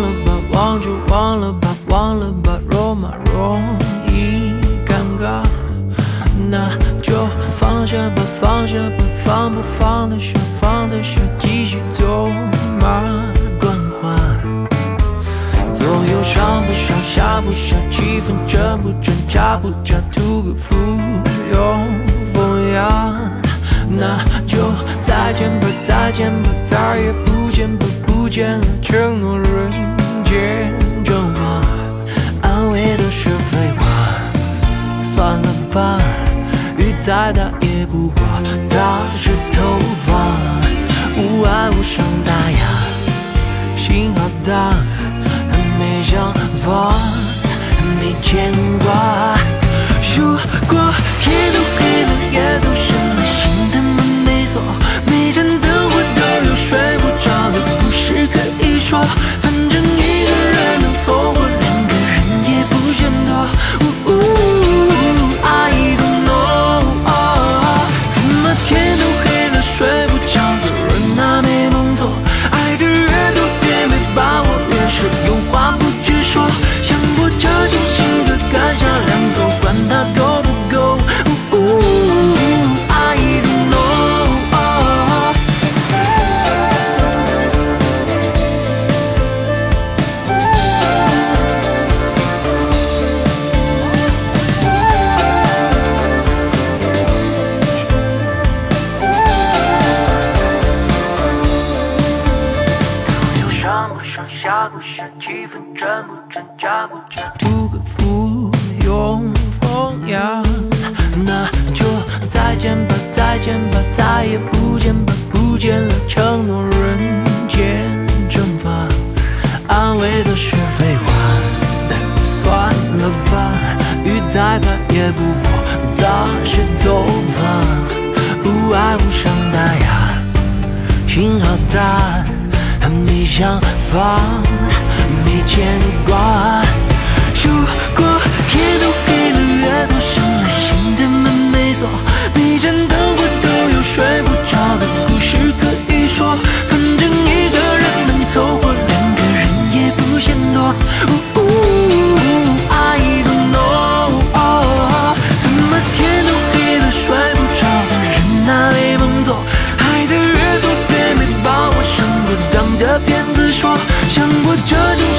忘了吧忘就忘了吧忘了吧肉麻容易尴尬。那就放下吧放下吧放不放得下放得下继续走马观花总有上不上下不下气氛真不真假不假图个附庸风雅那就再见吧再见吧再也不见吧不见了承诺再大也不过打湿头发，无爱无伤大雅，不上，下不下，气氛正不正，假不假，图个附庸风雅。那就再见吧，再见吧，再也不见吧，不见了，承诺人间蒸发，安慰都是废话。算了吧，雨再大也不过打湿头发，无爱无伤大雅。心好大，想法，没牵挂。我这就。